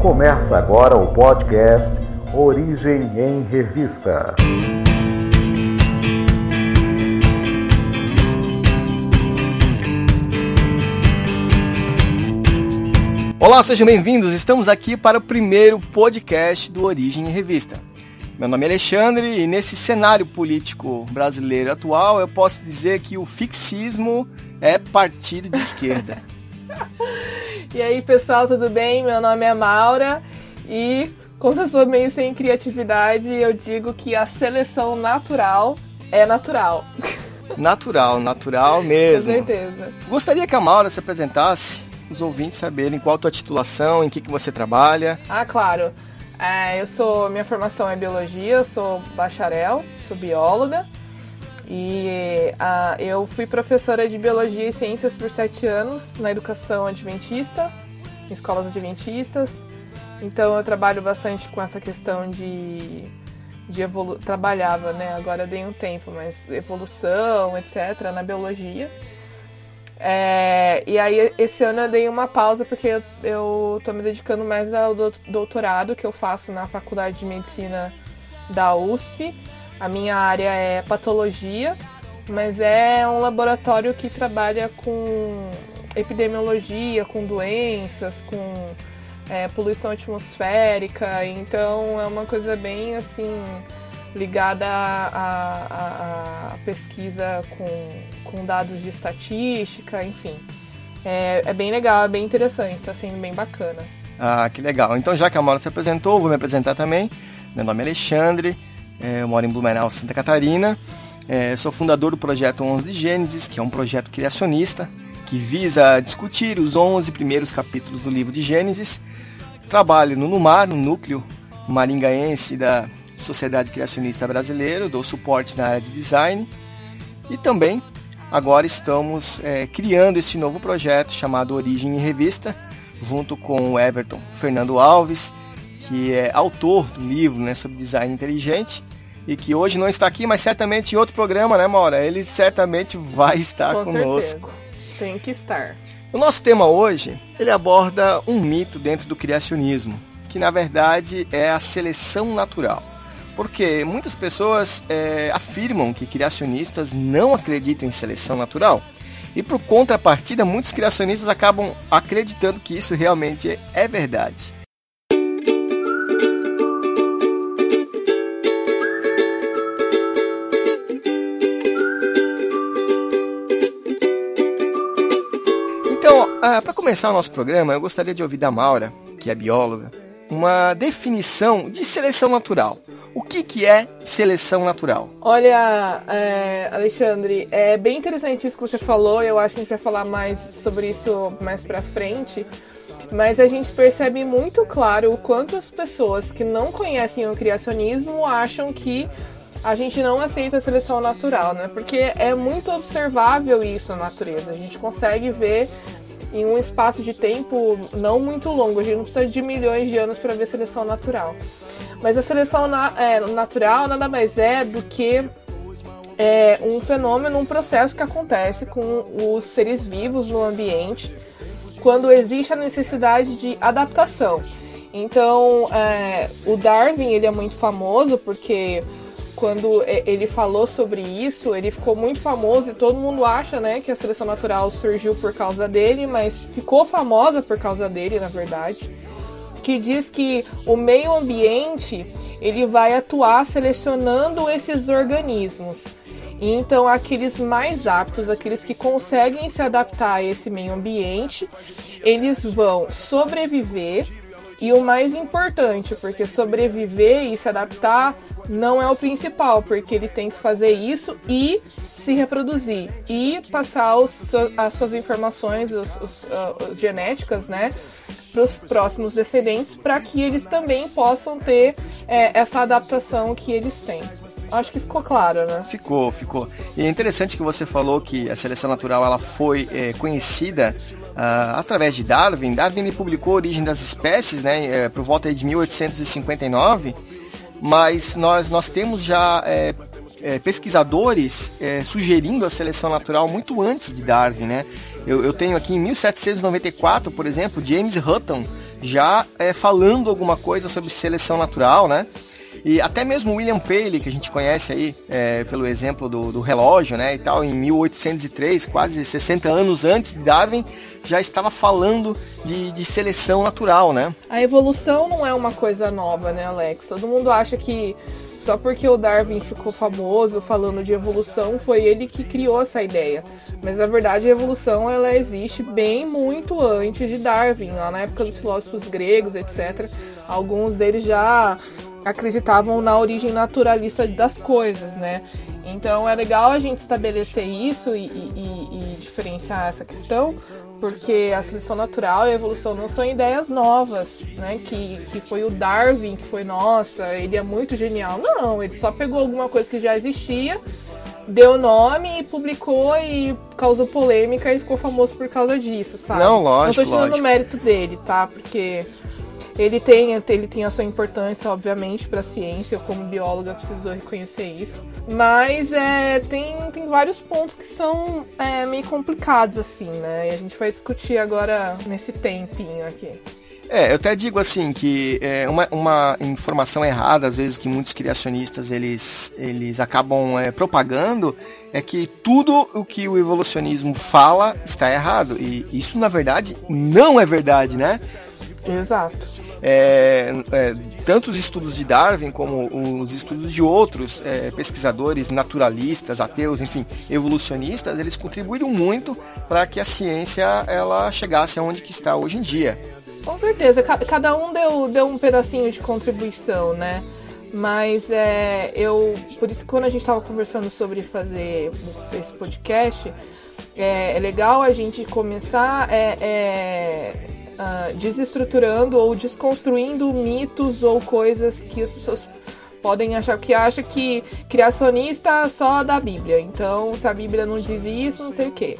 Começa agora o podcast Origem em Revista. Olá, sejam bem-vindos. Estamos aqui para o primeiro podcast do Origem em Revista. Meu nome é Alexandre e nesse cenário político brasileiro atual eu posso dizer que o fixismo é partido de esquerda. e aí, pessoal, tudo bem? Meu nome é Maura e, como eu sou meio sem criatividade, eu digo que a seleção natural é natural. Natural, natural mesmo. Com certeza. Gostaria que a Maura se apresentasse, os ouvintes saberem qual a tua titulação, em que, que você trabalha. Ah, claro. É, eu sou, minha formação é biologia, eu sou bacharel, sou bióloga. E uh, eu fui professora de biologia e ciências por sete anos na educação adventista, em escolas adventistas. Então eu trabalho bastante com essa questão de, de evolu trabalhava, né? Agora dei um tempo, mas evolução, etc. na biologia. É, e aí esse ano eu dei uma pausa porque eu, eu tô me dedicando mais ao doutorado que eu faço na Faculdade de Medicina da USP. A minha área é patologia, mas é um laboratório que trabalha com epidemiologia, com doenças, com é, poluição atmosférica, então é uma coisa bem assim ligada à, pesquisa com, com dados de estatística, enfim. É, é bem legal, é bem interessante, está sendo bem bacana. Ah, que legal. Então, já que a Maura se apresentou, vou me apresentar também. Meu nome é Alexandre, eu moro em Blumenau, Santa Catarina. É, sou fundador do projeto 11 de Gênesis, que é um projeto criacionista que visa discutir os 11 primeiros capítulos do livro de Gênesis. Trabalho no NUMAR, no núcleo maringaense da Sociedade Criacionista Brasileira, dou suporte na área de design e também agora estamos é, criando esse novo projeto chamado Origem em Revista, junto com o Everton Fernando Alves, que é autor do livro né, sobre design inteligente e que hoje não está aqui, mas certamente em outro programa, né, Maura? Ele certamente vai estar com conosco. Certeza. Tem que estar. O nosso tema hoje, ele aborda um mito dentro do criacionismo, que na verdade é a seleção natural. Porque muitas pessoas é, afirmam que criacionistas não acreditam em seleção natural. E por contrapartida, muitos criacionistas acabam acreditando que isso realmente é verdade. Ah, para começar o nosso programa, eu gostaria de ouvir da Maura, que é bióloga, uma definição de seleção natural. O que, que é seleção natural? Olha, é, Alexandre, é bem interessante isso que você falou. Eu acho que a gente vai falar mais sobre isso mais para frente. Mas a gente percebe muito claro o quanto as pessoas que não conhecem o criacionismo acham que a gente não aceita a seleção natural, né? Porque é muito observável isso na natureza. A gente consegue ver em um espaço de tempo não muito longo. A gente não precisa de milhões de anos para ver seleção natural. Mas a seleção na, é, natural nada mais é do que é, um fenômeno, um processo que acontece com os seres vivos no ambiente quando existe a necessidade de adaptação. Então, é, o Darwin ele é muito famoso porque quando ele falou sobre isso, ele ficou muito famoso e todo mundo acha, né, que a seleção natural surgiu por causa dele, mas ficou famosa por causa dele, na verdade. Que diz que o meio ambiente ele vai atuar selecionando esses organismos. Então, aqueles mais aptos, aqueles que conseguem se adaptar a esse meio ambiente, eles vão sobreviver e o mais importante, porque sobreviver e se adaptar não é o principal, porque ele tem que fazer isso e se reproduzir e passar os, as suas informações os, os, uh, genéticas, né, para os próximos descendentes, para que eles também possam ter é, essa adaptação que eles têm. Acho que ficou claro, né? Ficou, ficou. E é interessante que você falou que a seleção natural ela foi é, conhecida Uh, através de Darwin. Darwin publicou Origem das Espécies, né, é, por volta de 1859, mas nós, nós temos já é, é, pesquisadores sugerindo a seleção natural muito antes de Darwin. Né? Eu, eu tenho aqui em 1794, por exemplo, James Hutton já falando alguma coisa sobre seleção natural, né? E até mesmo William Paley, que a gente conhece aí é, pelo exemplo do, do, relógio, né, e tal, em 1803, quase 60 anos antes de Darwin, já estava falando de, de seleção natural, né? A evolução não é uma coisa nova, né, Alex? Todo mundo acha que só porque o Darwin ficou famoso falando de evolução, foi ele que criou essa ideia. Mas na verdade a evolução ela existe bem muito antes de Darwin, lá na época dos filósofos gregos, etc. Alguns deles já acreditavam na origem naturalista das coisas, né? Então é legal a gente estabelecer isso e, e, e diferenciar essa questão, porque a seleção natural e a evolução não são ideias novas, né? Que, que foi o Darwin que foi, nossa, ele é muito genial. Não, ele só pegou alguma coisa que já existia, deu nome e publicou e causou polêmica e ficou famoso por causa disso, sabe? Não, lógico. Não tô tirando o mérito dele, tá? Porque ele tem, ele tem a sua importância, obviamente, para a ciência. Eu, como bióloga, preciso reconhecer isso. Mas é, tem, tem vários pontos que são é, meio complicados, assim, né? E a gente vai discutir agora nesse tempinho aqui. É, eu até digo assim que é, uma, uma informação errada, às vezes que muitos criacionistas eles, eles acabam é, propagando, é que tudo o que o evolucionismo fala está errado. E isso, na verdade, não é verdade, né? Exato é, é, tanto os estudos de Darwin como os estudos de outros é, pesquisadores naturalistas, ateus, enfim, evolucionistas, eles contribuíram muito para que a ciência ela chegasse aonde que está hoje em dia. Com certeza, cada um deu, deu um pedacinho de contribuição, né? Mas é, eu. Por isso quando a gente estava conversando sobre fazer esse podcast, é, é legal a gente começar é, é uh, desestruturando ou desconstruindo mitos ou coisas que as pessoas podem achar que acha que criacionista só da Bíblia. Então, se a Bíblia não diz isso, não sei o quê.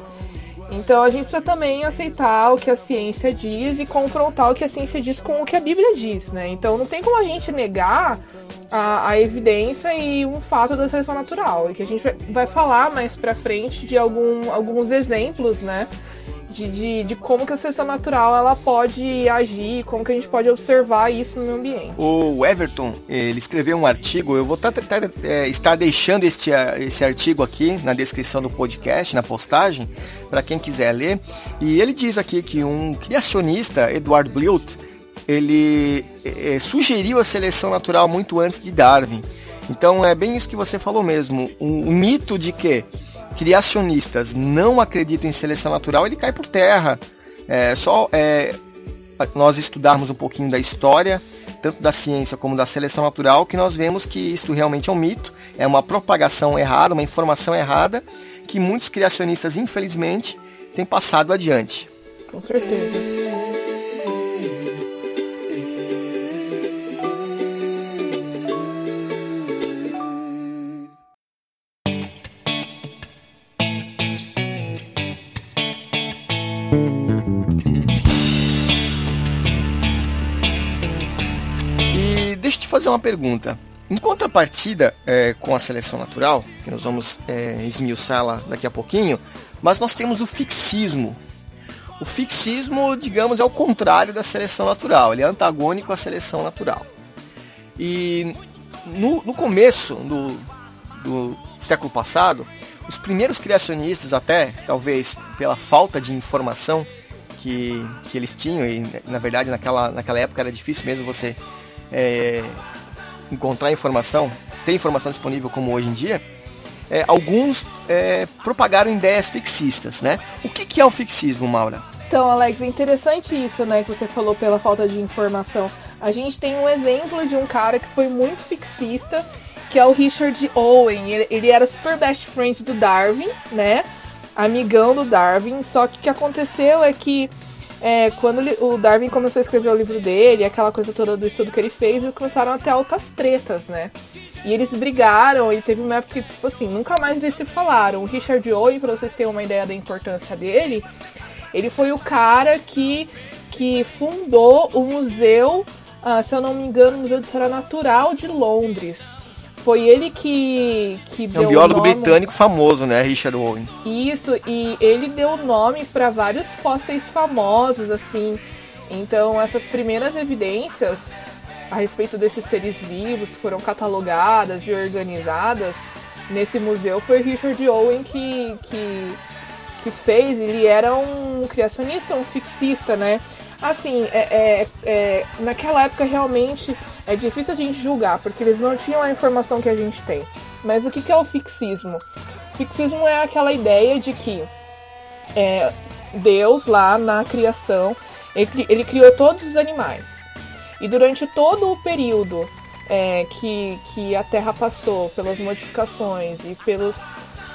Então a gente precisa também aceitar o que a ciência diz e confrontar o que a ciência diz com o que a Bíblia diz, né? Então não tem como a gente negar a, a evidência e um fato da seleção natural. E que a gente vai falar mais pra frente de algum, alguns exemplos, né? De, de, de, como que a seleção natural ela pode agir, como que a gente pode observar isso no meio ambiente. O Everton, ele escreveu um artigo, eu vou é, estar deixando este, esse artigo aqui na descrição do podcast, na postagem, para quem quiser ler. E ele diz aqui que um criacionista, Edward Blight, ele é, sugeriu a seleção natural muito antes de Darwin. Então é bem isso que você falou mesmo. Um, um mito de que criacionistas não acreditam em seleção natural, ele cai por terra. É só é, nós estudarmos um pouquinho da história, tanto da ciência como da seleção natural, que nós vemos que isto realmente é um mito, é uma propagação errada, uma informação errada, que muitos criacionistas, infelizmente, têm passado adiante. Com certeza. Uma pergunta. Em contrapartida é, com a seleção natural, que nós vamos é, esmiuçá-la daqui a pouquinho, mas nós temos o fixismo. O fixismo, digamos, é o contrário da seleção natural, ele é antagônico à seleção natural. E no, no começo do, do século passado, os primeiros criacionistas, até talvez pela falta de informação que, que eles tinham, e na verdade naquela, naquela época era difícil mesmo você é, encontrar informação, ter informação disponível como hoje em dia, é, alguns é, propagaram ideias fixistas, né? O que, que é o fixismo, Maura? Então, Alex, é interessante isso, né, que você falou pela falta de informação. A gente tem um exemplo de um cara que foi muito fixista, que é o Richard Owen. Ele, ele era super best friend do Darwin, né? Amigão do Darwin. Só que o que aconteceu é que é, quando o Darwin começou a escrever o livro dele, aquela coisa toda do estudo que ele fez, eles começaram a ter altas tretas, né? E eles brigaram e teve uma época que, tipo assim, nunca mais eles se falaram. O Richard Owen, pra vocês terem uma ideia da importância dele, ele foi o cara que, que fundou o museu, uh, se eu não me engano, o Museu de História Natural de Londres. Foi ele que, que é um biólogo nome... britânico famoso, né? Richard Owen. Isso, e ele deu nome para vários fósseis famosos, assim. Então, essas primeiras evidências a respeito desses seres vivos foram catalogadas e organizadas nesse museu foi Richard Owen que, que, que fez. Ele era um criacionista, um fixista, né? Assim, é, é, é, naquela época realmente é difícil a gente julgar, porque eles não tinham a informação que a gente tem. Mas o que, é o fixismo? O fixismo é aquela ideia de que é, Deus, lá na criação, ele, ele, criou todos os animais. E durante todo o período é, que, que a Terra passou, pelas modificações e pelos,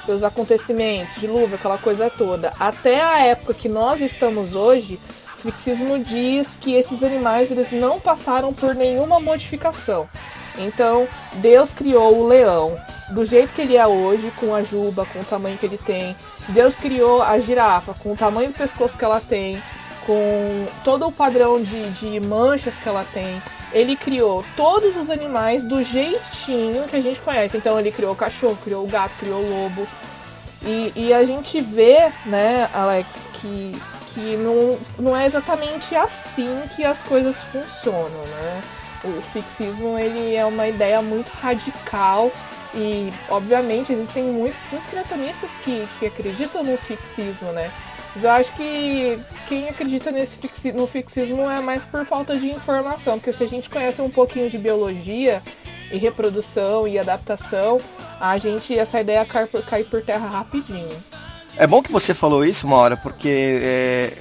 pelos acontecimentos, dilúvio, aquela coisa toda, até a época que nós estamos hoje, o fixismo diz que esses animais eles não passaram por nenhuma modificação. Então, Deus criou o leão do jeito que ele é hoje, com a juba, com o tamanho que ele tem. Deus criou a girafa com o tamanho do pescoço que ela tem, com todo o padrão de, de manchas que ela tem. Ele criou todos os animais do jeitinho que a gente conhece. Então, ele criou o cachorro, criou o gato, criou o lobo. E, e a gente vê, né, Alex, que, que não, não é exatamente assim que as coisas funcionam, né? O fixismo ele é uma ideia muito radical e, obviamente, existem muitos, muitos criacionistas que, que acreditam no fixismo, né? Mas eu acho que quem acredita nesse fixi, no fixismo é mais por falta de informação, porque se a gente conhece um pouquinho de biologia e reprodução e adaptação, a gente essa ideia cai por, cai por terra rapidinho. É bom que você falou isso, uma hora, porque é,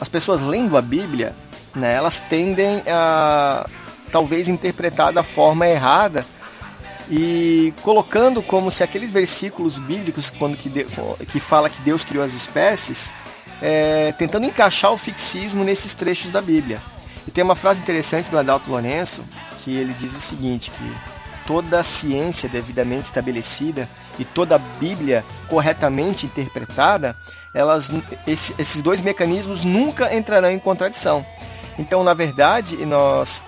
as pessoas lendo a Bíblia, né, elas tendem a talvez interpretar da forma errada e colocando como se aqueles versículos bíblicos quando que, de, que fala que Deus criou as espécies, é, tentando encaixar o fixismo nesses trechos da Bíblia. E tem uma frase interessante do Adalto Lourenço que ele diz o seguinte que toda ciência devidamente estabelecida e toda a Bíblia corretamente interpretada, elas, esse, esses dois mecanismos nunca entrarão em contradição. Então, na verdade, nós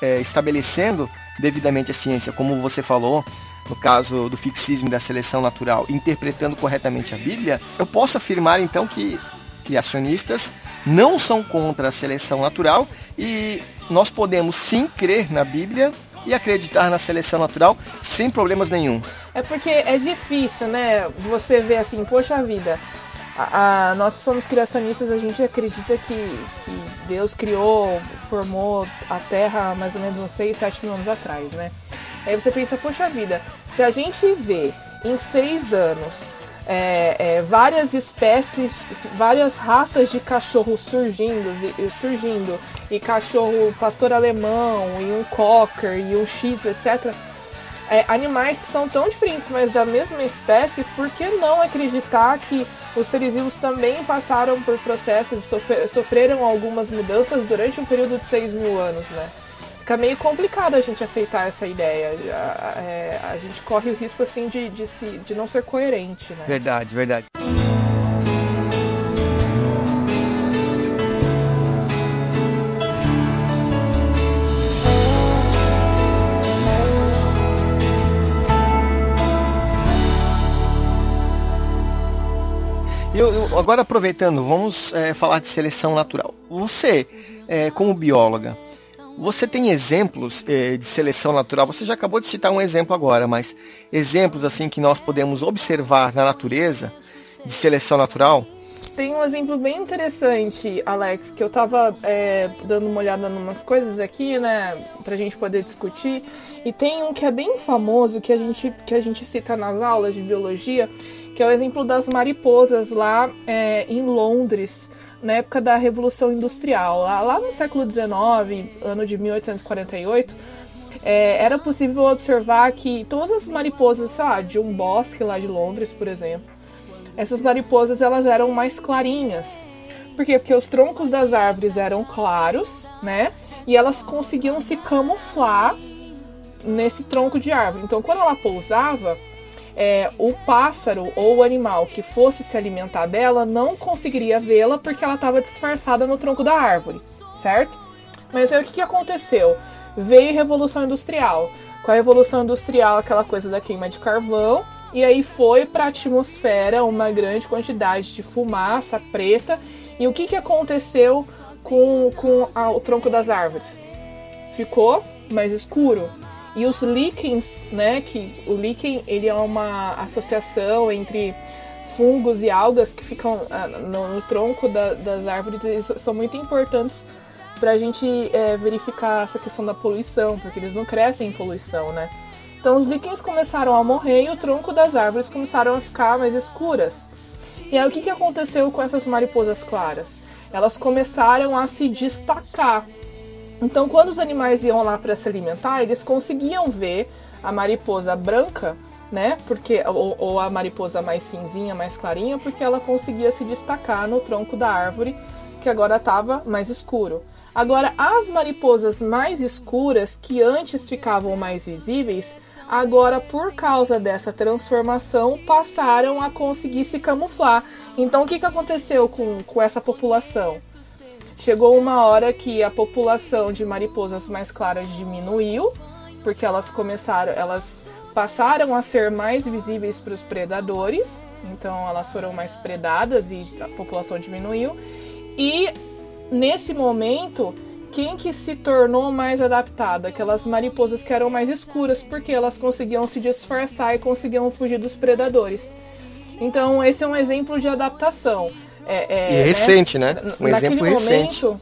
é, estabelecendo devidamente a ciência, como você falou, no caso do fixismo e da seleção natural, interpretando corretamente a Bíblia, eu posso afirmar então que criacionistas não são contra a seleção natural e nós podemos sim crer na Bíblia e acreditar na seleção natural sem problemas nenhum. É porque é difícil, né? Você vê assim, poxa vida, a, a, nós somos criacionistas, a gente acredita que, que Deus criou, formou a Terra mais ou menos uns 6, 7 mil anos atrás, né? Aí você pensa, poxa vida, se a gente vê em seis anos é, é, várias espécies, várias raças de cachorro surgindo, surgindo, e cachorro pastor alemão, e um cocker, e um shih etc., é, animais que são tão diferentes, mas da mesma espécie, por que não acreditar que os seres vivos também passaram por processos, sofrer, sofreram algumas mudanças durante um período de 6 mil anos, né? Fica meio complicado a gente aceitar essa ideia. A, a, é, a gente corre o risco, assim, de, de, se, de não ser coerente, né? Verdade, verdade. Eu, eu, agora aproveitando, vamos é, falar de seleção natural. Você, é, como bióloga, você tem exemplos é, de seleção natural? Você já acabou de citar um exemplo agora, mas exemplos assim que nós podemos observar na natureza de seleção natural? Tem um exemplo bem interessante, Alex, que eu tava é, dando uma olhada em umas coisas aqui, né, pra gente poder discutir. E tem um que é bem famoso, que a gente, que a gente cita nas aulas de biologia, que é o exemplo das mariposas lá é, em Londres, na época da Revolução Industrial. Lá, lá no século XIX, ano de 1848, é, era possível observar que todas as mariposas, sei lá, de um bosque lá de Londres, por exemplo, essas mariposas elas eram mais clarinhas. Por quê? Porque os troncos das árvores eram claros, né? E elas conseguiam se camuflar nesse tronco de árvore. Então, quando ela pousava, é, o pássaro ou o animal que fosse se alimentar dela não conseguiria vê-la porque ela estava disfarçada no tronco da árvore, certo? Mas aí o que, que aconteceu? Veio a Revolução Industrial. Com a Revolução Industrial, aquela coisa da queima de carvão, e aí foi para a atmosfera uma grande quantidade de fumaça preta. E o que, que aconteceu com, com a, o tronco das árvores? Ficou mais escuro. E os líquens, né, que o líquen ele é uma associação entre fungos e algas que ficam ah, no, no tronco da, das árvores, eles são muito importantes para a gente é, verificar essa questão da poluição, porque eles não crescem em poluição, né? Então os líquens começaram a morrer e o tronco das árvores começaram a ficar mais escuras. E aí o que, que aconteceu com essas mariposas claras? Elas começaram a se destacar. Então quando os animais iam lá para se alimentar, eles conseguiam ver a mariposa branca, né? Porque ou, ou a mariposa mais cinzinha, mais clarinha, porque ela conseguia se destacar no tronco da árvore que agora estava mais escuro. Agora, as mariposas mais escuras, que antes ficavam mais visíveis, agora, por causa dessa transformação, passaram a conseguir se camuflar. Então, o que, que aconteceu com, com essa população? Chegou uma hora que a população de mariposas mais claras diminuiu, porque elas começaram, elas passaram a ser mais visíveis para os predadores, então elas foram mais predadas e a população diminuiu. E nesse momento, quem que se tornou mais adaptado? Aquelas mariposas que eram mais escuras, porque elas conseguiam se disfarçar e conseguiam fugir dos predadores. Então, esse é um exemplo de adaptação. É, é, e né? recente, né? Um Naquele exemplo recente. Momento,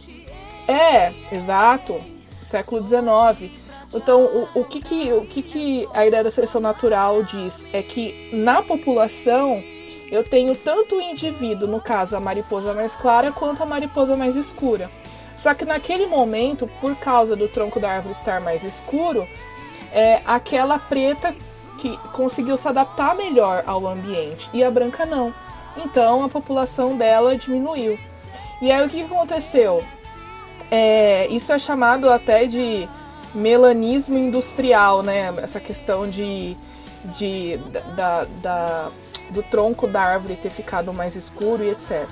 é, exato. Século XIX. Então, o, o, que, que, o que, que a ideia da seleção natural diz? É que na população eu tenho tanto o indivíduo, no caso a mariposa mais clara, quanto a mariposa mais escura. Só que naquele momento, por causa do tronco da árvore estar mais escuro, é aquela preta que conseguiu se adaptar melhor ao ambiente e a branca não. Então a população dela diminuiu. E aí o que aconteceu? É, isso é chamado até de melanismo industrial, né? Essa questão de, de da, da do tronco da árvore ter ficado mais escuro e etc.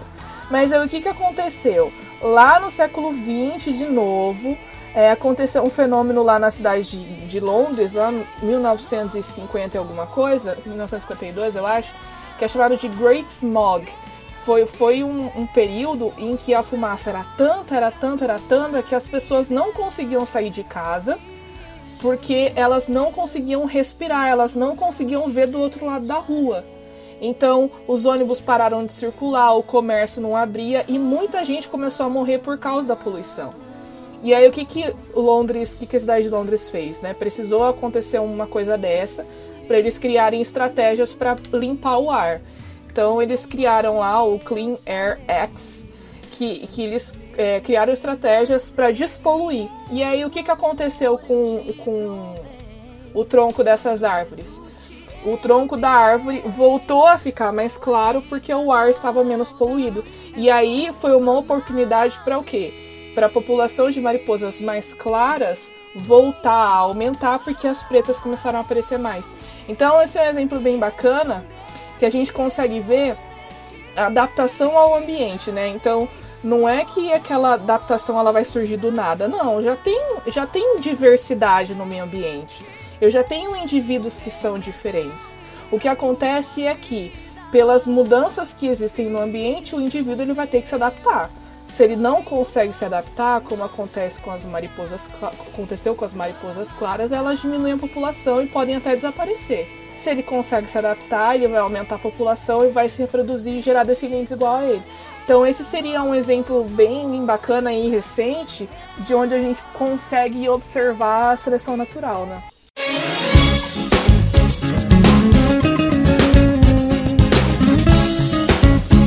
Mas aí o que, que aconteceu? Lá no século XX, de novo, é, aconteceu um fenômeno lá na cidade de, de Londres, lá em 1950 e alguma coisa, 1952 eu acho, que é chamado de Great Smog. Foi, foi um, um, período em que a fumaça era tanta, era tanta, era tanta, que as pessoas não conseguiam sair de casa porque elas não conseguiam respirar, elas não conseguiam ver do outro lado da rua. Então, os ônibus pararam de circular, o comércio não abria e muita gente começou a morrer por causa da poluição. E aí, o que que Londres, o que, que a cidade de Londres fez, né? Precisou acontecer uma coisa dessa para eles criarem estratégias para limpar o ar. Então, eles criaram lá o Clean Air X, que, que eles é, criaram estratégias para despoluir. E aí, o que, que aconteceu com, com o tronco dessas árvores? o tronco da árvore voltou a ficar mais claro porque o ar estava menos poluído. E aí foi uma oportunidade para o quê? Para a população de mariposas mais claras voltar a aumentar porque as pretas começaram a aparecer mais. Então esse é um exemplo bem bacana que a gente consegue ver a adaptação ao ambiente, né? Então não é que aquela adaptação ela vai surgir do nada, não, já tem já tem diversidade no meio ambiente. Eu já tenho indivíduos que são diferentes. O que acontece é que, pelas mudanças que existem no ambiente, o indivíduo ele vai ter que se adaptar. Se ele não consegue se adaptar, como acontece com as mariposas, aconteceu com as mariposas claras, elas diminuem a população e podem até desaparecer. Se ele consegue se adaptar, ele vai aumentar a população e vai se reproduzir e gerar descendentes igual a ele. Então esse seria um exemplo bem bacana e recente de onde a gente consegue observar a seleção natural, né?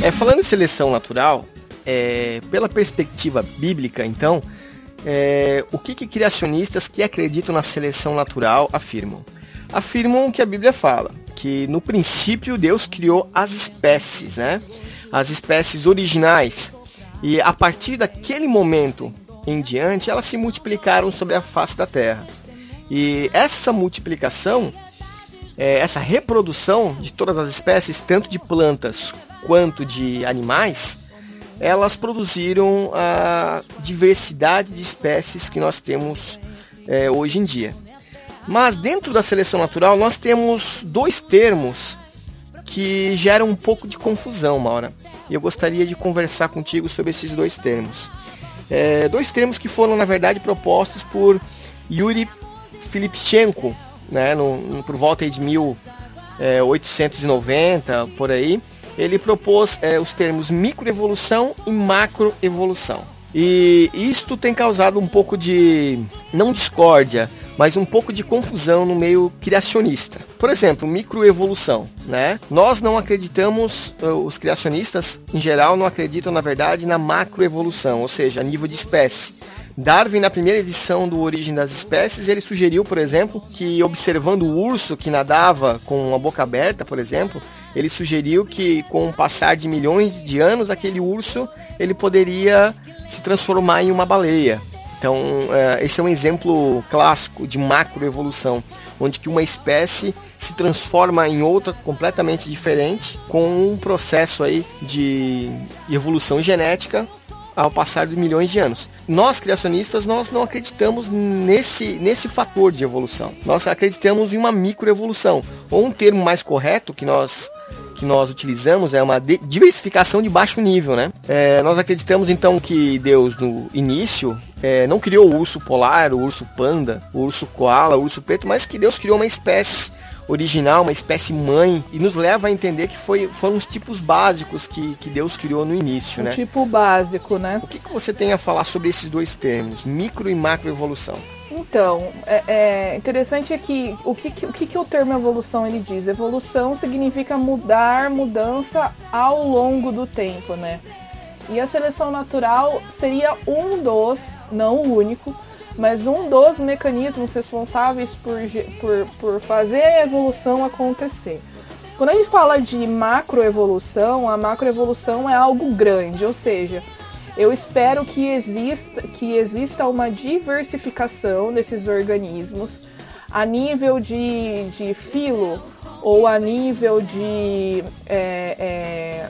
É, falando em seleção natural, é, pela perspectiva bíblica, então, é, o que, que criacionistas que acreditam na seleção natural afirmam? Afirmam que a Bíblia fala, que no princípio Deus criou as espécies, né? As espécies originais. E a partir daquele momento em diante, elas se multiplicaram sobre a face da terra. E essa multiplicação, é, essa reprodução de todas as espécies, tanto de plantas quanto de animais, elas produziram a diversidade de espécies que nós temos é, hoje em dia. Mas dentro da seleção natural nós temos dois termos que geram um pouco de confusão, Maura. E eu gostaria de conversar contigo sobre esses dois termos. É, dois termos que foram, na verdade, propostos por Yuri Filipchenko, né, no, no, por volta de 1890, é, por aí. Ele propôs é, os termos microevolução e macroevolução. E isto tem causado um pouco de, não discórdia, mas um pouco de confusão no meio criacionista. Por exemplo, microevolução, né? Nós não acreditamos, eh, os criacionistas em geral não acreditam na verdade na macroevolução, ou seja, a nível de espécie. Darwin, na primeira edição do Origem das Espécies, ele sugeriu, por exemplo, que observando o urso que nadava com a boca aberta, por exemplo, ele sugeriu que com o passar de milhões de anos, aquele urso ele poderia se transformar em uma baleia. Então, é, esse é um exemplo clássico de macroevolução, onde que uma espécie se transforma em outra completamente diferente, com um processo aí de evolução genética ao passar de milhões de anos. Nós criacionistas nós não acreditamos nesse nesse fator de evolução. Nós acreditamos em uma microevolução, ou um termo mais correto que nós que nós utilizamos é uma diversificação de baixo nível, né? É, nós acreditamos então que Deus no início é, não criou o urso polar, o urso panda, o urso koala, o urso preto, mas que Deus criou uma espécie original, uma espécie mãe, e nos leva a entender que foi, foram os tipos básicos que, que Deus criou no início, um né? tipo básico, né? O que, que você tem a falar sobre esses dois termos, micro e macroevolução? Então, é, é interessante é que o que, o que, que o termo evolução ele diz? Evolução significa mudar, mudança ao longo do tempo, né? E a seleção natural seria um dos, não o único, mas um dos mecanismos responsáveis por, por, por fazer a evolução acontecer. Quando a gente fala de macroevolução, a macroevolução é algo grande, ou seja, eu espero que exista, que exista uma diversificação desses organismos a nível de, de filo ou a nível de é, é,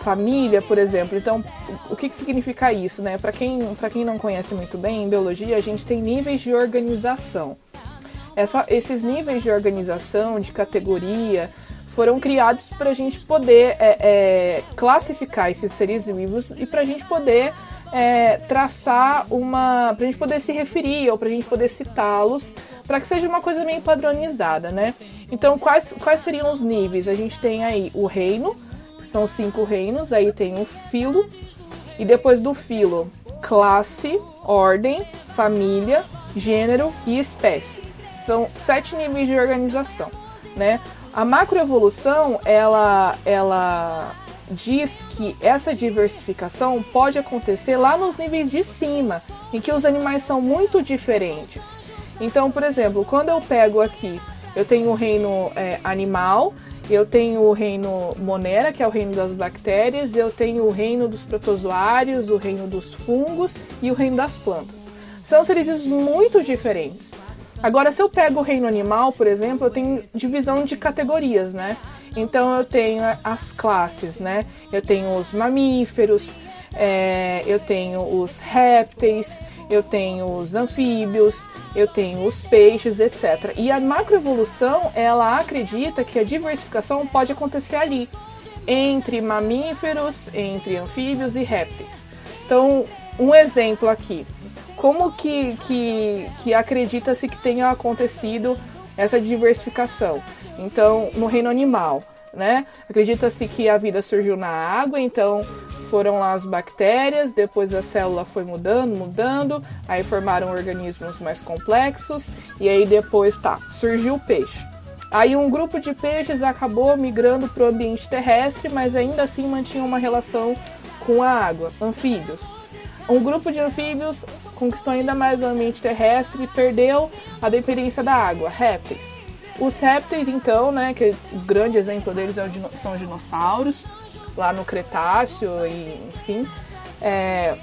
família, por exemplo. Então, o que, que significa isso? Né? Para quem, quem não conhece muito bem, em biologia, a gente tem níveis de organização. Essa, esses níveis de organização, de categoria, foram criados para a gente poder é, é, classificar esses seres vivos e para a gente poder é, traçar uma. para a gente poder se referir ou para a gente poder citá-los, para que seja uma coisa meio padronizada, né? Então, quais, quais seriam os níveis? A gente tem aí o reino, são cinco reinos, aí tem o filo, e depois do filo, classe, ordem, família, gênero e espécie. São sete níveis de organização, né? A macroevolução, ela, ela diz que essa diversificação pode acontecer lá nos níveis de cima, em que os animais são muito diferentes. Então, por exemplo, quando eu pego aqui, eu tenho o reino é, animal, eu tenho o reino Monera, que é o reino das bactérias, eu tenho o reino dos protozoários, o reino dos fungos e o reino das plantas. São seres muito diferentes. Agora, se eu pego o reino animal, por exemplo, eu tenho divisão de categorias, né? Então eu tenho as classes, né? Eu tenho os mamíferos, é, eu tenho os répteis, eu tenho os anfíbios, eu tenho os peixes, etc. E a macroevolução, ela acredita que a diversificação pode acontecer ali, entre mamíferos, entre anfíbios e répteis. Então, um exemplo aqui como que, que, que acredita-se que tenha acontecido essa diversificação? Então, no reino animal, né? Acredita-se que a vida surgiu na água, então foram lá as bactérias, depois a célula foi mudando, mudando, aí formaram organismos mais complexos, e aí depois tá, surgiu o peixe. Aí um grupo de peixes acabou migrando para o ambiente terrestre, mas ainda assim mantinha uma relação com a água, anfíbios. Um grupo de anfíbios conquistou ainda mais o ambiente terrestre e perdeu a dependência da água, répteis. Os répteis, então, né, que o grande exemplo deles é são os dinossauros, lá no Cretáceo e enfim, é,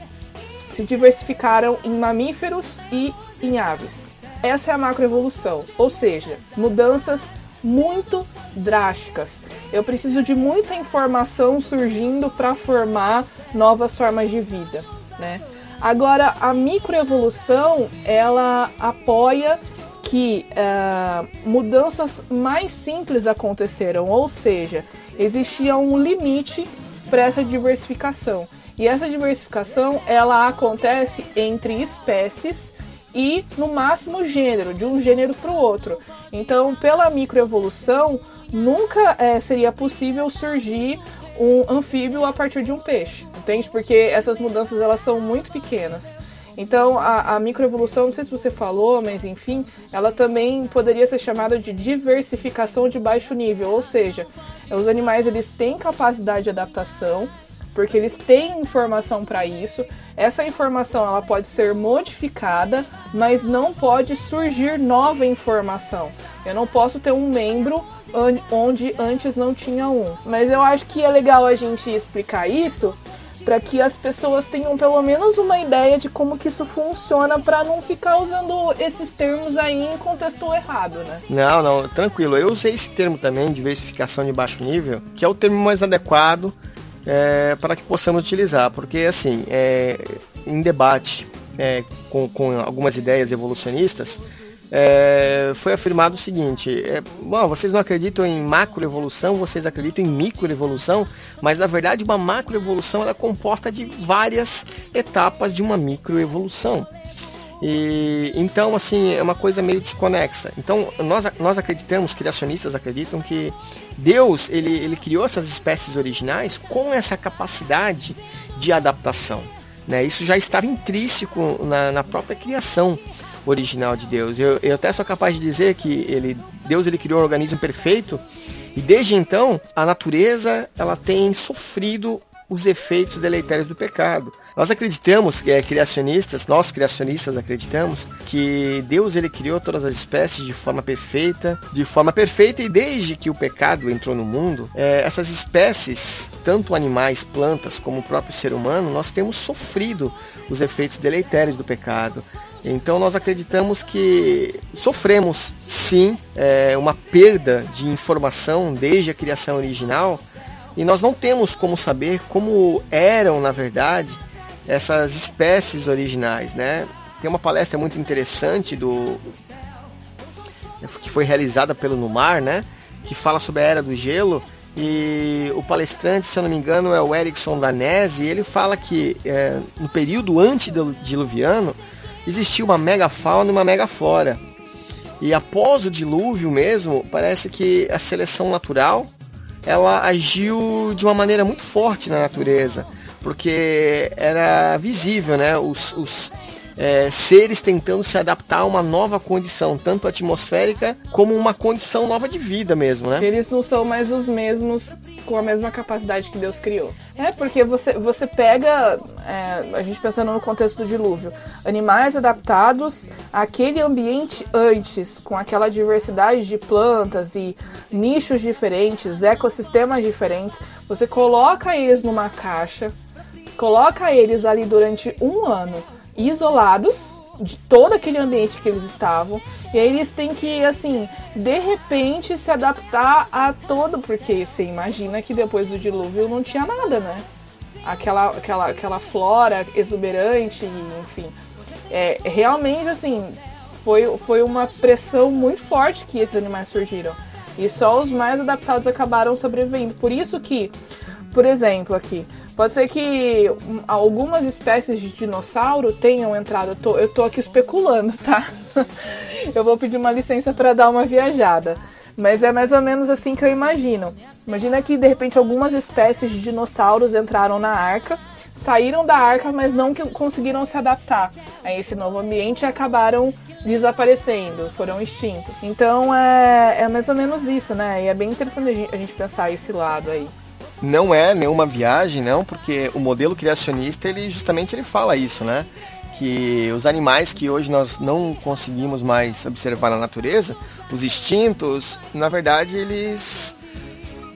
se diversificaram em mamíferos e em aves. Essa é a macroevolução, ou seja, mudanças muito drásticas. Eu preciso de muita informação surgindo para formar novas formas de vida né? Agora, a microevolução, ela apoia que uh, mudanças mais simples aconteceram, ou seja, existia um limite para essa diversificação. E essa diversificação ela acontece entre espécies e no máximo gênero, de um gênero para o outro. Então, pela microevolução, nunca é, seria possível surgir um anfíbio a partir de um peixe, entende? Porque essas mudanças elas são muito pequenas. Então, a, a microevolução, não sei se você falou, mas enfim, ela também poderia ser chamada de diversificação de baixo nível, ou seja, os animais eles têm capacidade de adaptação, porque eles têm informação para isso. Essa informação ela pode ser modificada, mas não pode surgir nova informação. Eu não posso ter um membro onde antes não tinha um. Mas eu acho que é legal a gente explicar isso para que as pessoas tenham pelo menos uma ideia de como que isso funciona para não ficar usando esses termos aí em contexto errado, né? Não, não, tranquilo. Eu usei esse termo também, diversificação de baixo nível, que é o termo mais adequado é, para que possamos utilizar, porque assim, é, em debate é, com, com algumas ideias evolucionistas, é, foi afirmado o seguinte: é, bom, vocês não acreditam em macroevolução, vocês acreditam em microevolução, mas na verdade uma macroevolução é composta de várias etapas de uma microevolução. E, então, assim, é uma coisa meio desconexa. Então, nós, nós acreditamos, criacionistas acreditam que Deus, ele, ele criou essas espécies originais com essa capacidade de adaptação. Né? Isso já estava intrínseco na, na própria criação original de Deus. Eu, eu até sou capaz de dizer que ele, Deus ele criou um organismo perfeito e desde então a natureza ela tem sofrido os efeitos deletérios do pecado. Nós acreditamos, é, criacionistas, nós criacionistas acreditamos que Deus ele criou todas as espécies de forma perfeita, de forma perfeita e desde que o pecado entrou no mundo, é, essas espécies, tanto animais, plantas como o próprio ser humano, nós temos sofrido os efeitos deletérios do pecado. Então nós acreditamos que sofremos sim é, uma perda de informação desde a criação original e nós não temos como saber como eram na verdade essas espécies originais, né? Tem uma palestra muito interessante do que foi realizada pelo Numar, né? Que fala sobre a era do gelo e o palestrante, se eu não me engano, é o Erickson Danese, e ele fala que é, no período antediluviano existia uma megafauna e uma megaflora. E após o dilúvio mesmo, parece que a seleção natural ela agiu de uma maneira muito forte na natureza, porque era visível, né? Os, os é, seres tentando se adaptar a uma nova condição, tanto atmosférica como uma condição nova de vida mesmo, né? Eles não são mais os mesmos com a mesma capacidade que Deus criou. É, porque você, você pega, é, a gente pensando no contexto do dilúvio, animais adaptados àquele ambiente antes, com aquela diversidade de plantas e nichos diferentes, ecossistemas diferentes, você coloca eles numa caixa, coloca eles ali durante um ano isolados de todo aquele ambiente que eles estavam. E aí eles têm que, assim, de repente se adaptar a todo, porque você imagina que depois do dilúvio não tinha nada, né? Aquela, aquela, aquela flora exuberante, enfim. É, realmente, assim, foi, foi uma pressão muito forte que esses animais surgiram. E só os mais adaptados acabaram sobrevivendo. Por isso que, por exemplo, aqui, Pode ser que algumas espécies de dinossauro tenham entrado. Eu tô, eu tô aqui especulando, tá? eu vou pedir uma licença para dar uma viajada. Mas é mais ou menos assim que eu imagino. Imagina que de repente algumas espécies de dinossauros entraram na arca, saíram da arca, mas não conseguiram se adaptar a esse novo ambiente e acabaram desaparecendo, foram extintos. Então é, é mais ou menos isso, né? E é bem interessante a gente pensar esse lado aí não é nenhuma viagem, não, porque o modelo criacionista, ele justamente ele fala isso, né? Que os animais que hoje nós não conseguimos mais observar na natureza, os extintos, na verdade, eles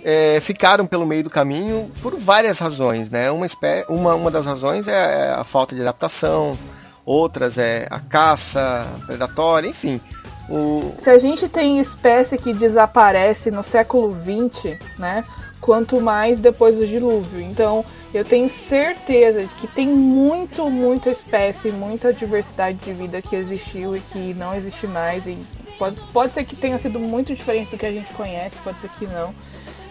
é, ficaram pelo meio do caminho por várias razões, né? Uma, uma, uma das razões é a falta de adaptação, outras é a caça predatória, enfim. O... Se a gente tem espécie que desaparece no século XX, né? Quanto mais depois do dilúvio. Então, eu tenho certeza de que tem muito, muita espécie, muita diversidade de vida que existiu e que não existe mais. E pode, pode ser que tenha sido muito diferente do que a gente conhece, pode ser que não.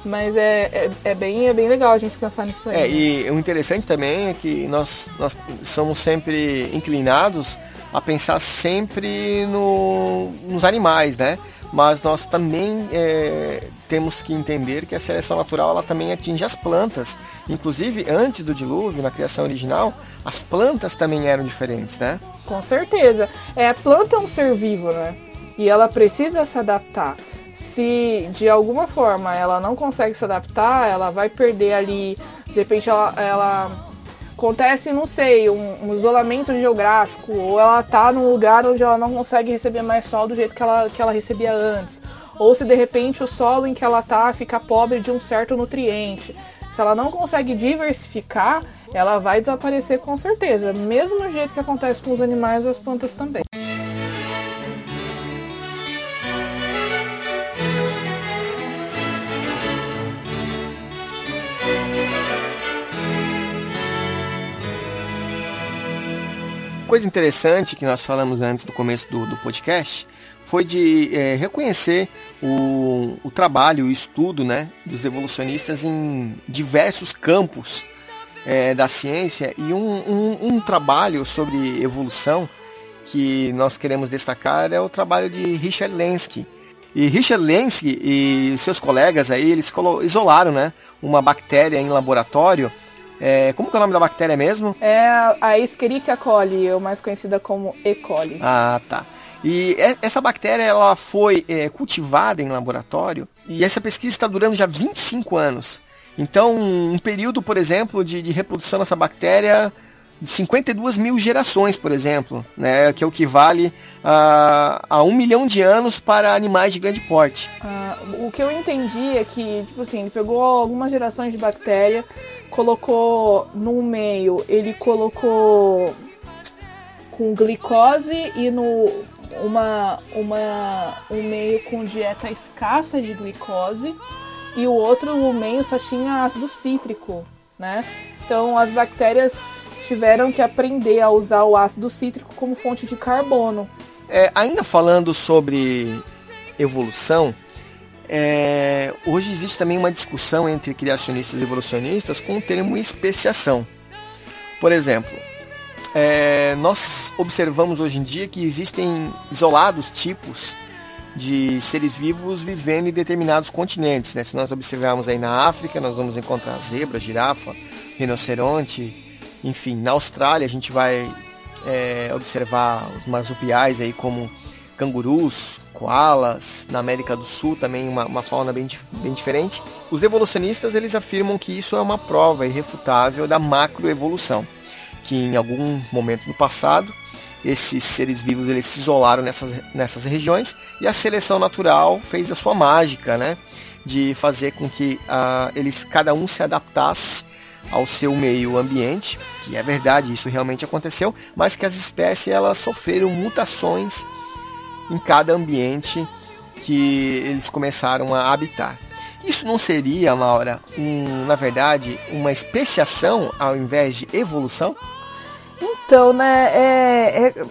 Mas é, é, é, bem, é bem legal a gente pensar nisso aí. É, e o interessante também é que nós, nós somos sempre inclinados a pensar sempre no, nos animais, né? Mas nós também é, temos que entender que a seleção natural ela também atinge as plantas. Inclusive, antes do dilúvio, na criação original, as plantas também eram diferentes, né? Com certeza. É, a planta é um ser vivo, né? E ela precisa se adaptar se de alguma forma ela não consegue se adaptar, ela vai perder ali, de repente ela, ela acontece, não sei, um, um, isolamento geográfico, ou ela tá num lugar onde ela não consegue receber mais sol do jeito que ela, que ela recebia antes. Ou se de repente o solo em que ela tá fica pobre de um certo nutriente. Se ela não consegue diversificar, ela vai desaparecer com certeza. Mesmo jeito que acontece com os animais, as plantas também. coisa interessante que nós falamos antes do começo do, do podcast foi de é, reconhecer o, o trabalho, o estudo né, dos evolucionistas em diversos campos é, da ciência e um, um, um, trabalho sobre evolução que nós queremos destacar é o trabalho de Richard Lenski. E Richard Lenski e seus colegas aí, eles isolaram né, uma bactéria em laboratório é, como que é o nome da bactéria mesmo? É a Escherichia coli, ou mais conhecida como E. coli. Ah, tá. E essa bactéria ela foi é, cultivada em laboratório e essa pesquisa está durando já 25 anos. Então, um período, por exemplo, de, de reprodução dessa bactéria 52 mil gerações, por exemplo, né, que é o que vale a, a um milhão de anos para animais de grande porte. Ah, o que eu entendi é que, tipo assim, ele pegou algumas gerações de bactéria, colocou no meio, ele colocou com glicose e no uma, uma um meio com dieta escassa de glicose e o outro o meio só tinha ácido cítrico, né? Então as bactérias tiveram que aprender a usar o ácido cítrico como fonte de carbono. É, ainda falando sobre evolução, é, hoje existe também uma discussão entre criacionistas e evolucionistas com o termo especiação. Por exemplo, é, nós observamos hoje em dia que existem isolados tipos de seres vivos vivendo em determinados continentes. Né? Se nós observarmos aí na África, nós vamos encontrar zebra, girafa, rinoceronte, enfim, na Austrália a gente vai é, observar os marsupiais aí como cangurus, koalas, na América do Sul também uma, uma fauna bem, bem diferente. Os evolucionistas eles afirmam que isso é uma prova irrefutável da macroevolução, que em algum momento no passado esses seres vivos eles se isolaram nessas, nessas regiões e a seleção natural fez a sua mágica, né? De fazer com que uh, eles cada um se adaptasse ao seu meio ambiente, que é verdade, isso realmente aconteceu, mas que as espécies elas sofreram mutações em cada ambiente que eles começaram a habitar. Isso não seria, Maura, um, na verdade, uma especiação ao invés de evolução? Então, né, é, é,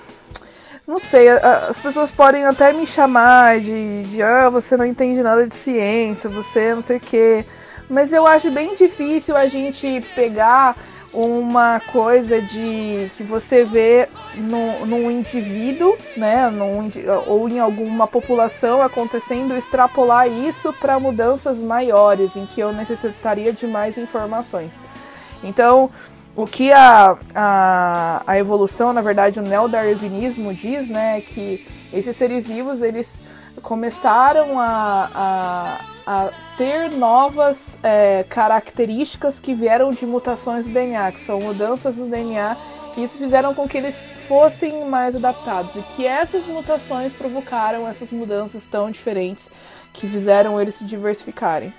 não sei, as pessoas podem até me chamar de, de ah, você não entende nada de ciência, você não sei o quê. Mas eu acho bem difícil a gente pegar uma coisa de que você vê no, num indivíduo, né, num, ou em alguma população acontecendo, extrapolar isso para mudanças maiores, em que eu necessitaria de mais informações. Então, o que a, a, a evolução, na verdade, o neodarwinismo diz, né, é que esses seres vivos, eles começaram a, a, a ter novas é, características que vieram de mutações do DNA, que são mudanças no DNA, e isso fizeram com que eles fossem mais adaptados, e que essas mutações provocaram essas mudanças tão diferentes que fizeram eles se diversificarem.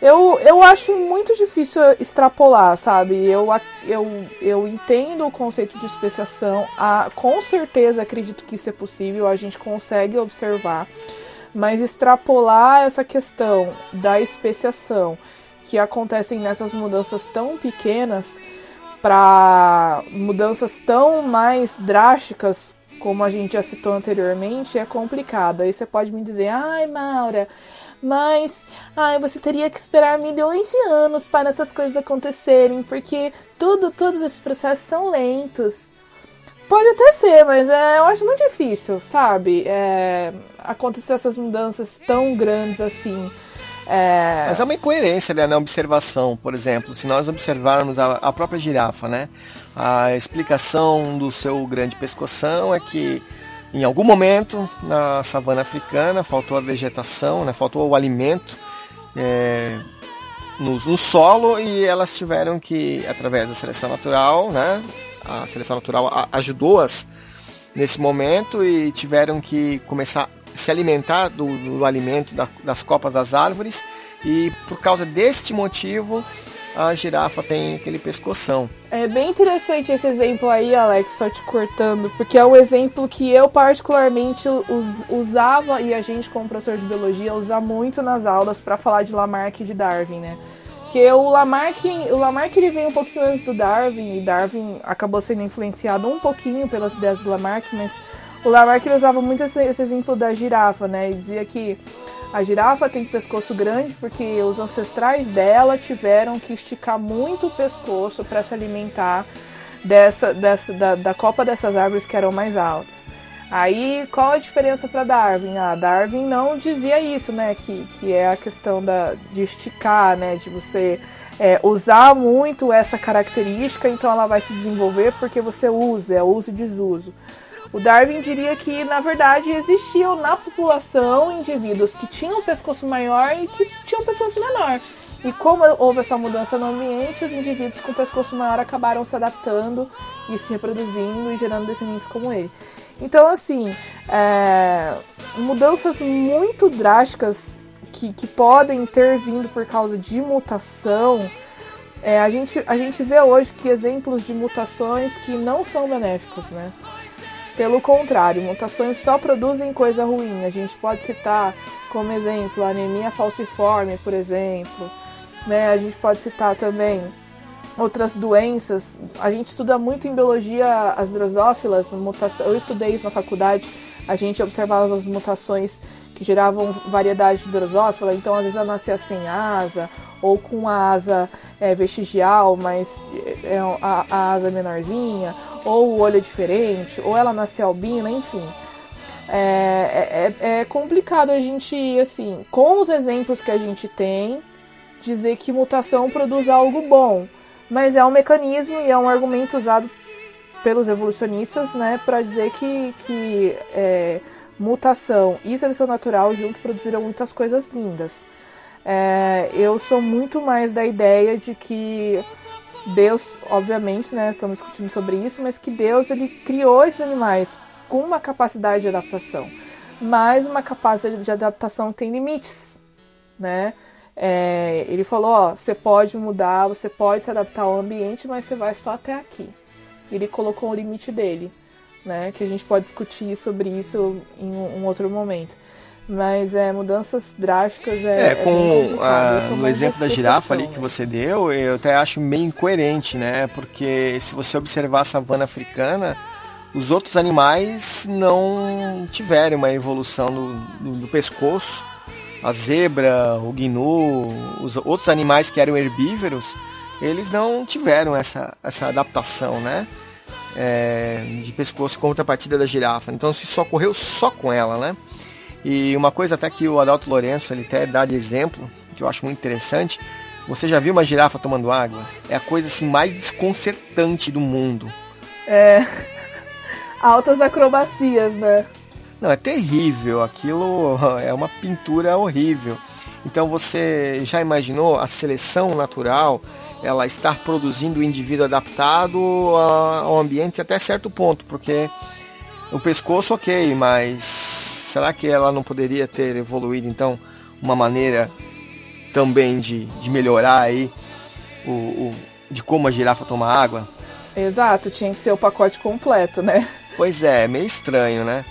Eu, eu acho muito difícil extrapolar, sabe? Eu, eu, eu entendo o conceito de especiação, a, com certeza acredito que isso é possível, a gente consegue observar, mas extrapolar essa questão da especiação que acontecem nessas mudanças tão pequenas para mudanças tão mais drásticas como a gente já citou anteriormente é complicado. Aí você pode me dizer, ai Maura, mas ai, você teria que esperar milhões de anos para essas coisas acontecerem, porque tudo, todos esses processos são lentos. Pode até ser, mas é, eu acho muito difícil, sabe? É, acontecer essas mudanças tão grandes assim. É... Mas é uma incoerência né, na observação, por exemplo, se nós observarmos a, a, própria girafa, né? A explicação do seu grande pescoção é que em algum momento na savana africana faltou a vegetação, né, faltou o alimento é, no, no, solo e elas tiveram que, através da seleção natural, né, a seleção natural ajudou-as nesse momento e tiveram que começar se alimentar do, do alimento da, das copas das árvores. E por causa deste motivo a girafa tem aquele pescoção. É bem interessante esse exemplo aí, Alex, só te cortando, porque é um exemplo que eu particularmente us, usava e a gente como professor de biologia usa muito nas aulas para falar de Lamarck e de Darwin, né? Porque o Lamarck, o Lamarck ele veio um pouquinho antes do Darwin e Darwin acabou sendo influenciado um pouquinho pelas ideias do Lamarck, mas o Lamarck usava muito esse, esse, exemplo da girafa, né? Ele dizia que a girafa tem pescoço grande porque os ancestrais dela tiveram que esticar muito o pescoço para se alimentar dessa, dessa da, da copa dessas árvores que eram mais altas. Aí, qual a diferença para Darwin? Ah, Darwin não dizia isso, né? Que, que é a questão da, de esticar, né? De você é, usar muito essa característica, então ela vai se desenvolver porque você usa, é uso e desuso. O Darwin diria que, na verdade, existiam na população indivíduos que tinham pescoço maior e que tinham pescoço menor. E como houve essa mudança no ambiente, os indivíduos com pescoço maior acabaram se adaptando e se reproduzindo e gerando descendentes como ele. Então, assim, é, mudanças muito drásticas que, que podem ter vindo por causa de mutação. É, a, gente, a gente vê hoje que exemplos de mutações que não são benéficas, né? Pelo contrário, mutações só produzem coisa ruim. A gente pode citar como exemplo anemia falciforme, por exemplo. Né? A gente pode citar também outras doenças. A gente estuda muito em biologia as drosófilas, mutação. eu estudei isso na faculdade. A gente observava as mutações que geravam variedade de drosófila, então às vezes ela nascia sem asa, ou com a asa é, vestigial, mas é, a, a asa menorzinha, ou o olho é diferente, ou ela nasce albina, enfim. É, é, é, complicado a gente, assim, com os exemplos que a gente tem, dizer que mutação produz algo bom. Mas é um mecanismo e é um argumento usado pelos evolucionistas, né, para dizer que, que é, mutação e seleção natural junto produziram muitas coisas lindas. É, eu sou muito mais da ideia de que Deus, obviamente, né, estamos discutindo sobre isso, mas que Deus ele criou esses animais com uma capacidade de adaptação, mas uma capacidade de adaptação tem limites, né? É, ele falou, ó, você pode mudar, você pode se adaptar ao ambiente, mas você vai só até aqui. Ele colocou o limite dele, né? Que a gente pode discutir sobre isso em um, outro momento. Mas é, mudanças drásticas é. É, com é a, no exemplo da girafa ali que você deu, eu até acho meio incoerente, né? Porque se você observar a savana africana, os outros animais não tiveram uma evolução do, do, do pescoço. A zebra, o gnu, os outros animais que eram herbívoros, eles não tiveram essa, essa adaptação, né? É, de pescoço contra a partida da girafa. Então isso ocorreu só com ela, né? E uma coisa até que o Adalto Lourenço ele até dá de exemplo, que eu acho muito interessante, você já viu uma girafa tomando água? É a coisa assim mais desconcertante do mundo. É. Altas acrobacias, né? Não, é terrível. Aquilo é uma pintura horrível. Então você já imaginou a seleção natural, ela estar produzindo o indivíduo adaptado ao ambiente até certo ponto, porque o pescoço ok, mas será que ela não poderia ter evoluído então uma maneira também de, de melhorar aí o, o, de como a girafa toma água? Exato, tinha que ser o pacote completo, né? Pois é, meio estranho, né?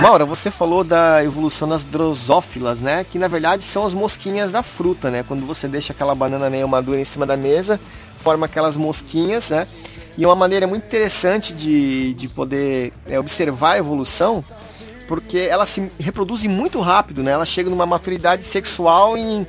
Maura, você falou da evolução das drosófilas, né? Que na verdade são as mosquinhas da fruta, né? Quando você deixa aquela banana meio madura em cima da mesa, forma aquelas mosquinhas, né? E uma maneira muito interessante de, de poder é, observar a evolução, porque ela se reproduz muito rápido, né? Ela chega numa maturidade sexual em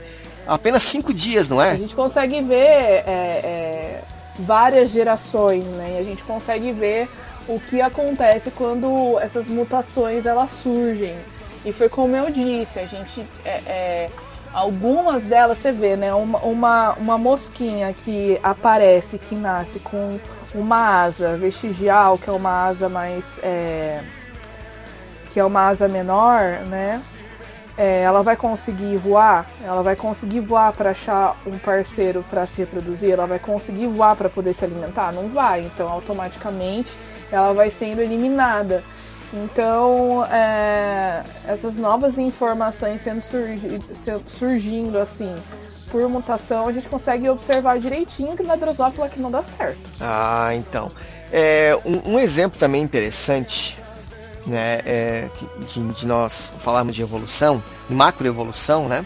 apenas cinco dias, não é? A gente consegue ver é, é, várias gerações, né? E a gente consegue ver o que acontece quando essas mutações elas surgem. E foi como eu disse, a gente é, é, algumas delas você vê, né? Uma, uma, uma mosquinha que aparece, que nasce com uma asa vestigial, que é uma asa mais. É, que é uma asa menor, né? É, ela vai conseguir voar, ela vai conseguir voar para achar um parceiro para se reproduzir, ela vai conseguir voar para poder se alimentar? Não vai, então automaticamente ela vai sendo eliminada. Então, é, essas novas informações sendo surgi, surgindo assim por mutação, a gente consegue observar direitinho que na drosófila que não dá certo. Ah, então. É, um, um exemplo também interessante, né, é, de, de, nós falarmos de evolução, macroevolução, né?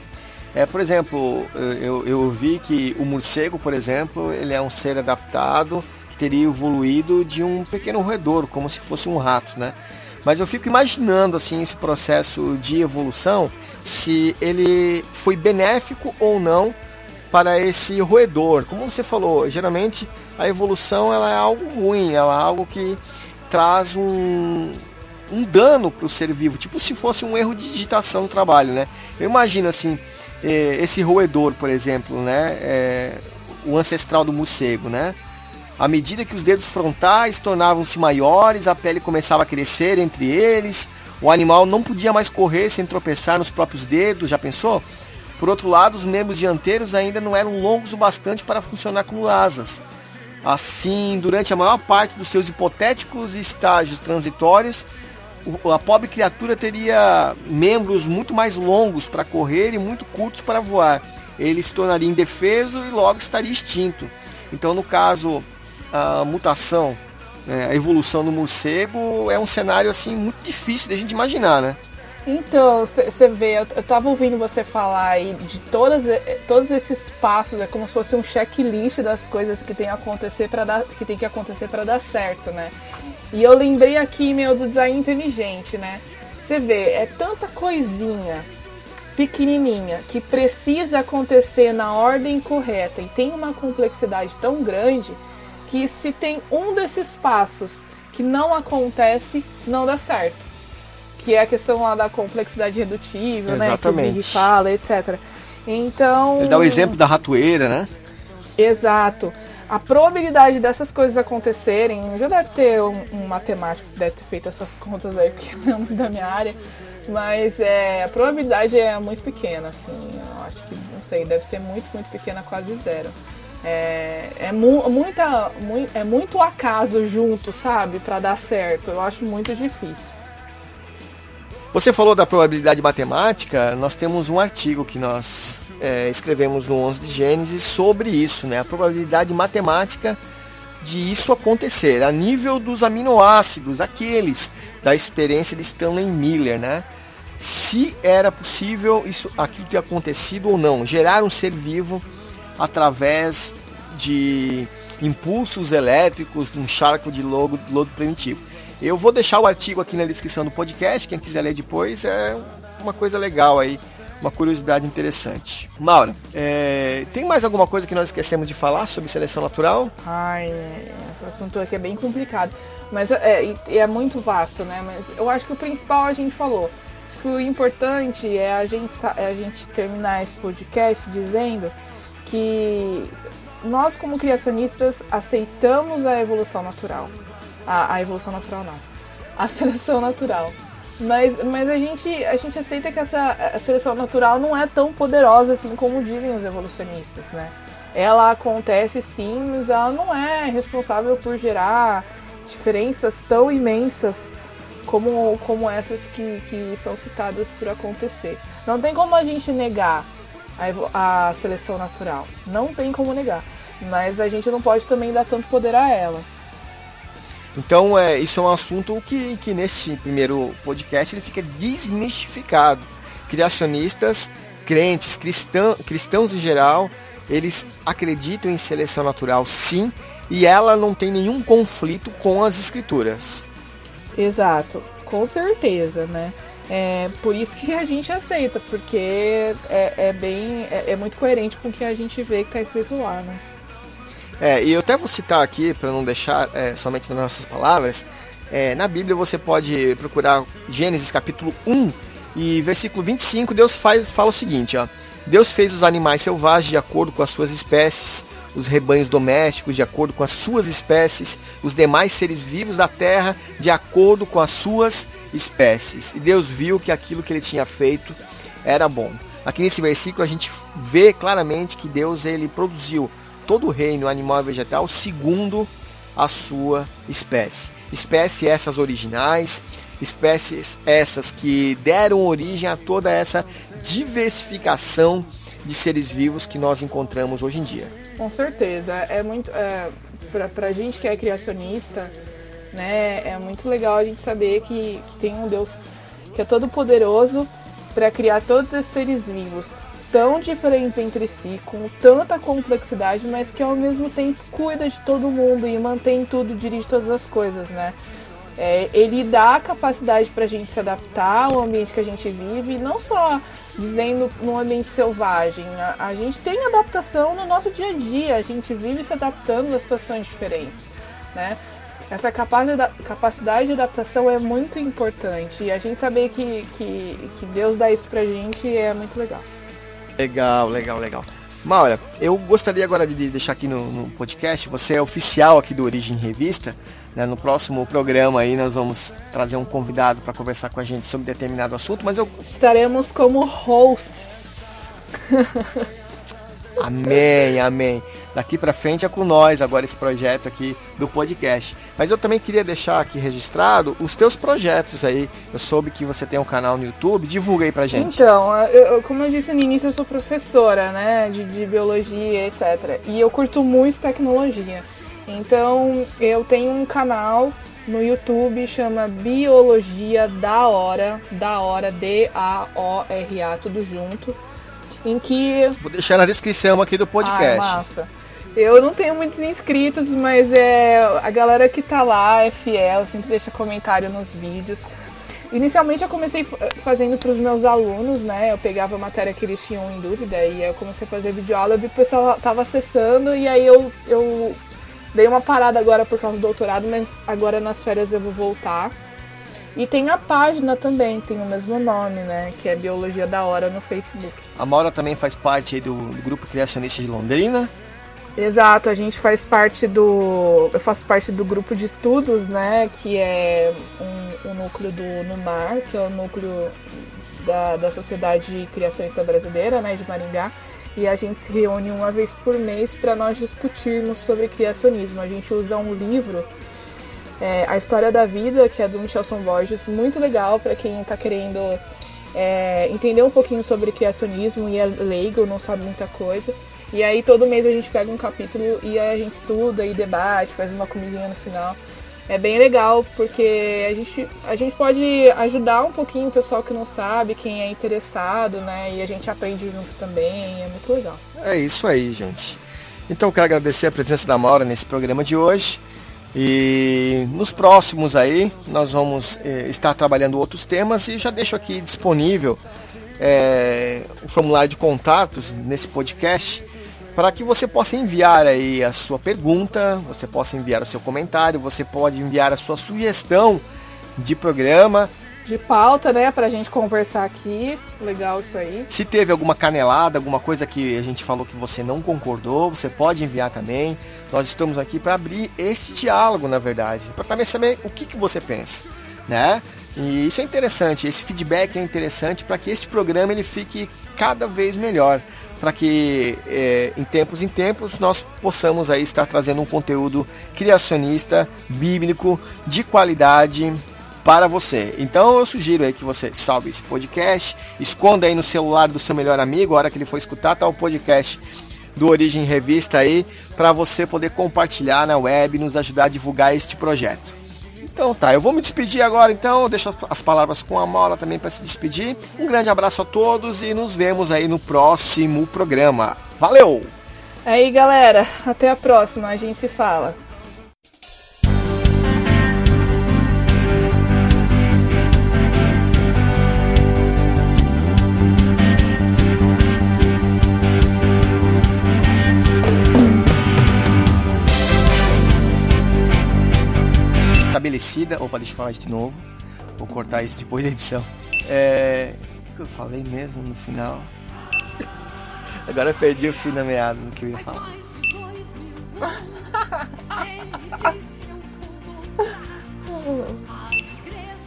É, por exemplo, eu, eu vi que o morcego, por exemplo, ele é um ser adaptado que teria evoluído de um pequeno roedor, como se fosse um rato, né? Mas eu fico imaginando assim esse processo de evolução, se ele foi benéfico ou não para esse roedor. Como você falou, geralmente a evolução ela é algo ruim, ela é algo que traz um, um dano para o ser vivo, tipo se fosse um erro de digitação no trabalho, né? Eu imagino assim, eh, esse roedor, por exemplo, né? É, o ancestral do morcego, né? À medida que os dedos frontais tornavam-se maiores, a pele começava a crescer entre eles. O animal não podia mais correr sem tropeçar nos próprios dedos, já pensou? Por outro lado, os membros dianteiros ainda não eram longos o bastante para funcionar como asas. Assim, durante a maior parte dos seus hipotéticos estágios transitórios, a pobre criatura teria membros muito mais longos para correr e muito curtos para voar. Ele se tornaria indefeso e logo estaria extinto. Então, no caso a mutação, né, a evolução do morcego é um cenário assim muito difícil de a gente imaginar, né? Então, você vê, eu, eu tava ouvindo você falar aí de todas, todos esses passos, é como se fosse um checklist das coisas que tem, acontecer para dar, que, tem que acontecer para dar certo, né? E eu lembrei aqui, meu, do design inteligente, né? Você vê, é tanta coisinha pequenininha que precisa acontecer na ordem correta e tem uma complexidade tão grande que se tem um desses passos que não acontece, não dá certo. Que é a questão lá da complexidade redutível, Exatamente. né? Que o Big fala, etc. Então. Ele dá o exemplo da ratoeira, né? Exato. A probabilidade dessas coisas acontecerem, já deve ter um, um matemático que deve ter feito essas contas aí, porque não é muito da minha área, mas é, a probabilidade é muito pequena, assim, eu acho que, não sei, deve ser muito, muito pequena, quase zero. É, é, mu muita, mu é muito acaso junto, sabe? para dar certo. Eu acho muito difícil. Você falou da probabilidade matemática, nós temos um artigo que nós é, escrevemos no 11 de Gênesis sobre isso, né? A probabilidade matemática de isso acontecer, a nível dos aminoácidos, aqueles da experiência de Stanley Miller, né? Se era possível isso aquilo ter acontecido ou não, gerar um ser vivo através de impulsos elétricos num charco de lodo, lodo primitivo. Eu vou deixar o artigo aqui na descrição do podcast, quem quiser ler depois, é uma coisa legal aí, uma curiosidade interessante. Maura, é, tem mais alguma coisa que nós esquecemos de falar sobre seleção natural? Ai, esse assunto aqui é bem complicado, mas é, é muito vasto, né? Mas eu acho que o principal a gente falou. Acho que o importante é a gente, é a gente terminar esse podcast dizendo que nós como criacionistas aceitamos a evolução natural. A, a, evolução natural não. A seleção natural. Mas, mas a, gente, a gente aceita que essa seleção natural não é tão poderosa assim como dizem os evolucionistas, né? Ela acontece sim, mas ela não é responsável por gerar diferenças tão imensas como, como essas que, que são citadas por acontecer. Não tem como a gente negar a, a seleção natural. Não tem como negar. Mas a gente não pode também dar tanto poder a ela. Então, é, isso é um assunto que, que nesse primeiro podcast ele fica desmistificado. Criacionistas crentes, cristão, cristãos em geral, eles acreditam em seleção natural sim, e ela não tem nenhum conflito com as escrituras. Exato, com certeza, né? É por isso que a gente aceita, porque é, é bem. É, é, muito coerente com o que a gente vê que está escrito lá, né? É, e eu até vou citar aqui, para não deixar é, somente nas nossas palavras, é, na Bíblia você pode procurar Gênesis capítulo 1 e versículo 25, Deus faz, fala o seguinte, ó. Deus fez os animais selvagens de acordo com as suas espécies, os rebanhos domésticos de acordo com as suas espécies, os demais seres vivos da terra de acordo com as suas espécies. E Deus viu que aquilo que ele tinha feito era bom. Aqui nesse versículo a gente vê claramente que Deus ele produziu todo o reino animal e vegetal segundo a sua espécie. Espécies essas originais, espécies essas que deram origem a toda essa diversificação de seres vivos que nós encontramos hoje em dia. Com certeza, é muito é, para a gente que é criacionista, né? É muito legal a gente saber que, que tem um Deus que é todo poderoso para criar todos esses seres vivos tão diferentes entre si, com tanta complexidade, mas que ao mesmo tempo cuida de todo mundo e mantém tudo, dirige todas as coisas, né? É, ele dá a capacidade para a gente se adaptar ao ambiente que a gente vive, não só dizendo no ambiente selvagem. A, a, gente tem adaptação no nosso dia a dia, a gente vive se adaptando a situações diferentes, né? Essa capacidade de adaptação é muito importante e a gente saber que, que, que Deus dá isso pra gente é muito legal. Legal, legal, legal. Maura, eu gostaria agora de deixar aqui no, no podcast, você é oficial aqui do Origem Revista, né? no próximo programa aí nós vamos trazer um convidado para conversar com a gente sobre determinado assunto, mas eu... Estaremos como hosts. Amém, amém. Daqui para frente é com nós agora esse projeto aqui do podcast. Mas eu também queria deixar aqui registrado os teus projetos aí. Eu soube que você tem um canal no YouTube, divulga aí pra gente. Então, eu, como eu disse no início, eu sou professora, né, de, de biologia, etc. E eu curto muito tecnologia. Então, eu tenho um canal no YouTube chama Biologia da Hora, da Hora D A O R A tudo junto em que. Vou deixar na descrição aqui do podcast. Ai, massa. Eu não tenho muitos inscritos, mas é a galera que tá lá é fiel, sempre deixa comentário nos vídeos. Inicialmente eu comecei fazendo para os meus alunos, né? Eu pegava a matéria que eles tinham em dúvida e eu comecei a fazer videoaula, eu vi que o pessoal tava acessando e aí eu, eu dei uma parada agora por causa do doutorado, mas agora nas férias eu vou voltar. E tem a página também, tem o mesmo nome, né? Que é Biologia da Hora no Facebook. A Maura também faz parte do, do grupo Criacionista de Londrina. Exato, a gente faz parte do. Eu faço parte do grupo de estudos, né? Que é um, um núcleo do NUMAR, que é o núcleo da, da Sociedade Criacionista Brasileira, né? De Maringá. E a gente se reúne uma vez por mês para nós discutirmos sobre criacionismo. A gente usa um livro é, A História da Vida, que é do Michelson Borges, muito legal para quem está querendo é, entender um pouquinho sobre criacionismo e é leigo, não sabe muita coisa. E aí todo mês a gente pega um capítulo e a gente estuda e debate, faz uma comidinha no final. É bem legal porque a gente, a gente pode ajudar um pouquinho o pessoal que não sabe, quem é interessado, né? E a gente aprende junto também, é muito legal. É isso aí, gente. Então eu quero agradecer a presença da Maura nesse programa de hoje. E nos próximos aí nós vamos eh, estar trabalhando outros temas e já deixo aqui disponível eh, o formulário de contatos nesse podcast para que você possa enviar aí a sua pergunta, você possa enviar o seu comentário, você pode enviar a sua sugestão de programa de pauta, né, pra gente conversar aqui. Legal isso aí. Se teve alguma canelada, alguma coisa que a gente falou que você não concordou, você pode enviar também. Nós estamos aqui para abrir esse diálogo, na verdade, para também saber o que, que você pensa, né? E isso é interessante, esse feedback é interessante para que este programa ele fique cada vez melhor, para que é, em tempos em tempos nós possamos aí estar trazendo um conteúdo criacionista, bíblico, de qualidade para você. Então eu sugiro aí que você salve esse podcast, esconda aí no celular do seu melhor amigo, a hora que ele for escutar, tá o podcast do Origem Revista aí, para você poder compartilhar na web e nos ajudar a divulgar este projeto. Então tá, eu vou me despedir agora então, deixo as palavras com a Maura também para se despedir. Um grande abraço a todos e nos vemos aí no próximo programa. Valeu! Aí galera, até a próxima, a gente se fala. Estabelecida. Opa, deixa eu falar isso de novo. Vou cortar isso depois da edição. É... O que eu falei mesmo no final? Agora eu perdi o fim da meada do que eu ia falar.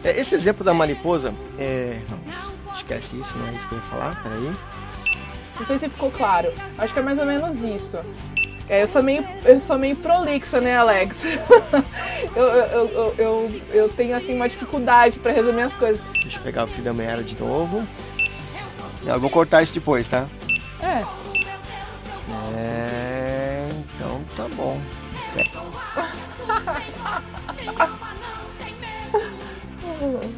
É, esse exemplo da mariposa, é... não, esquece isso, não é isso que eu ia falar, peraí. Não sei se ficou claro. Acho que é mais ou menos isso. É, eu sou meio, eu sou meio prolixa, né, Alex? eu, eu, eu, eu, eu tenho assim uma dificuldade para resumir as coisas. Deixa eu pegar o filho da meia de novo. Eu vou cortar isso depois, tá? É. É. Então tá bom. É.